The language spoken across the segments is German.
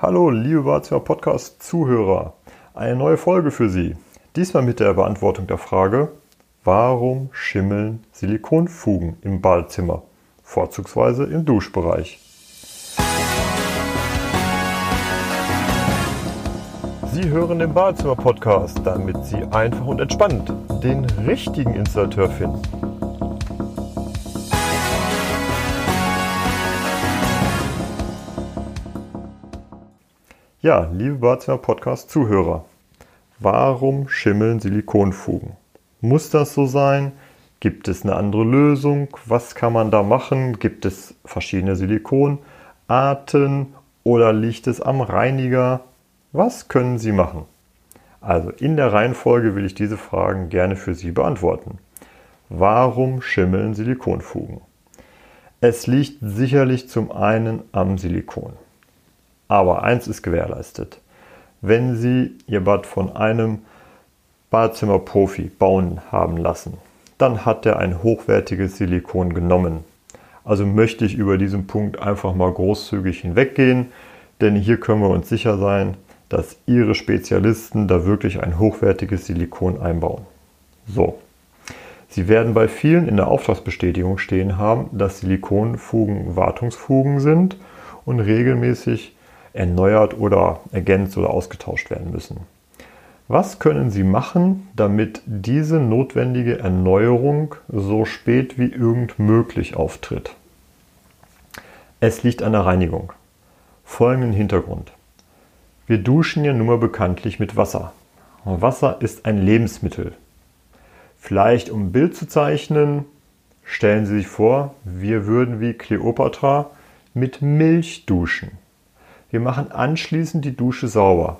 Hallo, liebe Badezimmer Podcast Zuhörer. Eine neue Folge für Sie. Diesmal mit der Beantwortung der Frage, warum schimmeln Silikonfugen im Badezimmer, vorzugsweise im Duschbereich? Sie hören den Badezimmer Podcast, damit Sie einfach und entspannt den richtigen Installateur finden. Ja, liebe Badezimmer Podcast Zuhörer, warum schimmeln Silikonfugen? Muss das so sein? Gibt es eine andere Lösung? Was kann man da machen? Gibt es verschiedene Silikonarten oder liegt es am Reiniger? Was können Sie machen? Also in der Reihenfolge will ich diese Fragen gerne für Sie beantworten. Warum schimmeln Silikonfugen? Es liegt sicherlich zum einen am Silikon. Aber eins ist gewährleistet. Wenn Sie Ihr Bad von einem Badezimmerprofi bauen haben lassen, dann hat er ein hochwertiges Silikon genommen. Also möchte ich über diesen Punkt einfach mal großzügig hinweggehen, denn hier können wir uns sicher sein, dass Ihre Spezialisten da wirklich ein hochwertiges Silikon einbauen. So. Sie werden bei vielen in der Auftragsbestätigung stehen haben, dass Silikonfugen Wartungsfugen sind und regelmäßig erneuert oder ergänzt oder ausgetauscht werden müssen. Was können Sie machen, damit diese notwendige Erneuerung so spät wie irgend möglich auftritt? Es liegt an der Reinigung. Folgenden Hintergrund. Wir duschen ja nun mal bekanntlich mit Wasser. Wasser ist ein Lebensmittel. Vielleicht um ein Bild zu zeichnen, stellen Sie sich vor, wir würden wie Kleopatra mit Milch duschen. Wir machen anschließend die Dusche sauber.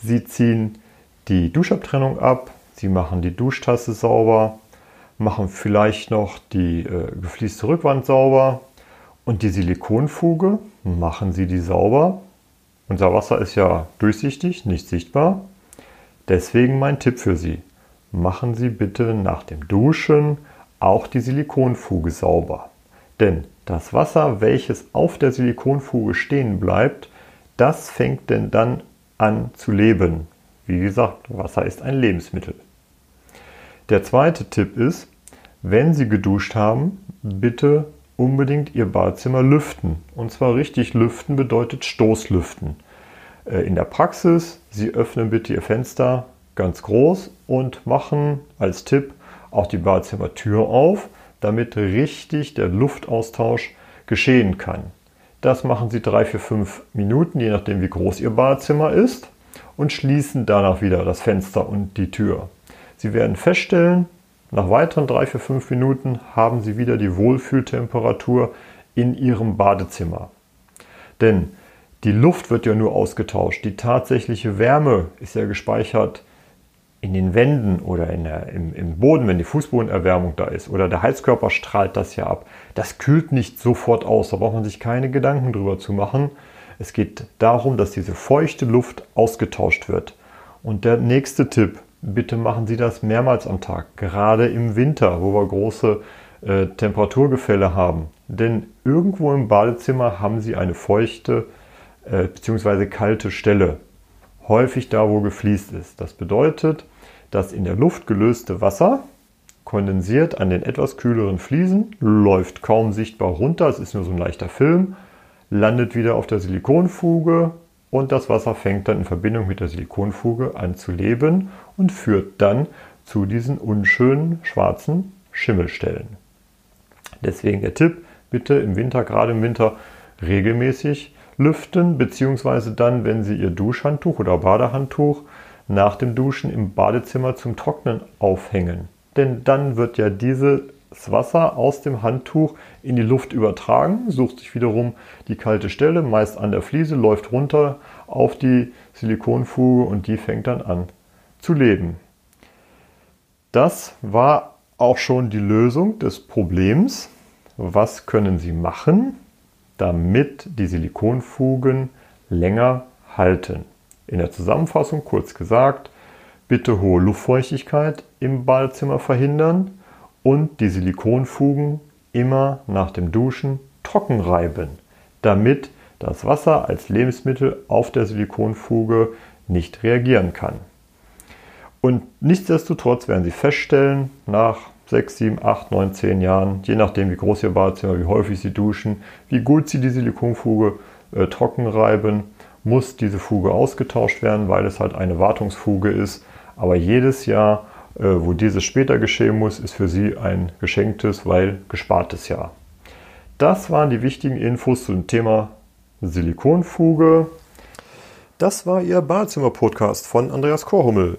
Sie ziehen die Duschabtrennung ab, Sie machen die Duschtasse sauber, machen vielleicht noch die äh, geflieste Rückwand sauber und die Silikonfuge, machen Sie die sauber. Unser Wasser ist ja durchsichtig, nicht sichtbar. Deswegen mein Tipp für Sie. Machen Sie bitte nach dem Duschen auch die Silikonfuge sauber. Denn das Wasser, welches auf der Silikonfuge stehen bleibt, das fängt denn dann an zu leben. Wie gesagt, Wasser ist ein Lebensmittel. Der zweite Tipp ist, wenn Sie geduscht haben, bitte unbedingt Ihr Badezimmer lüften. Und zwar richtig lüften bedeutet Stoßlüften. Äh, in der Praxis, Sie öffnen bitte Ihr Fenster ganz groß und machen als Tipp auch die Badezimmertür auf, damit richtig der Luftaustausch geschehen kann. Das machen Sie drei, vier, fünf Minuten, je nachdem wie groß Ihr Badezimmer ist und schließen danach wieder das Fenster und die Tür. Sie werden feststellen, nach weiteren drei, vier, fünf Minuten haben Sie wieder die Wohlfühltemperatur in Ihrem Badezimmer. Denn die Luft wird ja nur ausgetauscht. Die tatsächliche Wärme ist ja gespeichert in den Wänden oder in der, im, im, Boden, wenn die Fußbodenerwärmung da ist, oder der Heizkörper strahlt das ja ab. Das kühlt nicht sofort aus, da braucht man sich keine Gedanken drüber zu machen. Es geht darum, dass diese feuchte Luft ausgetauscht wird. Und der nächste Tipp, bitte machen Sie das mehrmals am Tag, gerade im Winter, wo wir große äh, Temperaturgefälle haben. Denn irgendwo im Badezimmer haben Sie eine feuchte äh, bzw. kalte Stelle häufig da, wo gefliest ist. Das bedeutet, das in der Luft gelöste Wasser kondensiert an den etwas kühleren Fliesen, läuft kaum sichtbar runter, es ist nur so ein leichter Film, landet wieder auf der Silikonfuge und das Wasser fängt dann in Verbindung mit der Silikonfuge an zu leben und führt dann zu diesen unschönen schwarzen Schimmelstellen. Deswegen der Tipp, bitte im Winter, gerade im Winter, regelmäßig lüften, beziehungsweise dann, wenn Sie Ihr Duschhandtuch oder Badehandtuch nach dem Duschen im Badezimmer zum Trocknen aufhängen. Denn dann wird ja dieses Wasser aus dem Handtuch in die Luft übertragen, sucht sich wiederum die kalte Stelle, meist an der Fliese, läuft runter auf die Silikonfuge und die fängt dann an zu leben. Das war auch schon die Lösung des Problems. Was können Sie machen? Damit die Silikonfugen länger halten. In der Zusammenfassung kurz gesagt, bitte hohe Luftfeuchtigkeit im Badezimmer verhindern und die Silikonfugen immer nach dem Duschen trocken reiben, damit das Wasser als Lebensmittel auf der Silikonfuge nicht reagieren kann. Und nichtsdestotrotz werden Sie feststellen, nach 6, 7, 8, 9, 10 Jahren, je nachdem wie groß Ihr Badezimmer, wie häufig Sie duschen, wie gut Sie die Silikonfuge äh, trocken reiben, muss diese Fuge ausgetauscht werden, weil es halt eine Wartungsfuge ist. Aber jedes Jahr, äh, wo dieses später geschehen muss, ist für Sie ein geschenktes, weil gespartes Jahr. Das waren die wichtigen Infos zum Thema Silikonfuge. Das war Ihr Badezimmer-Podcast von Andreas Korhummel.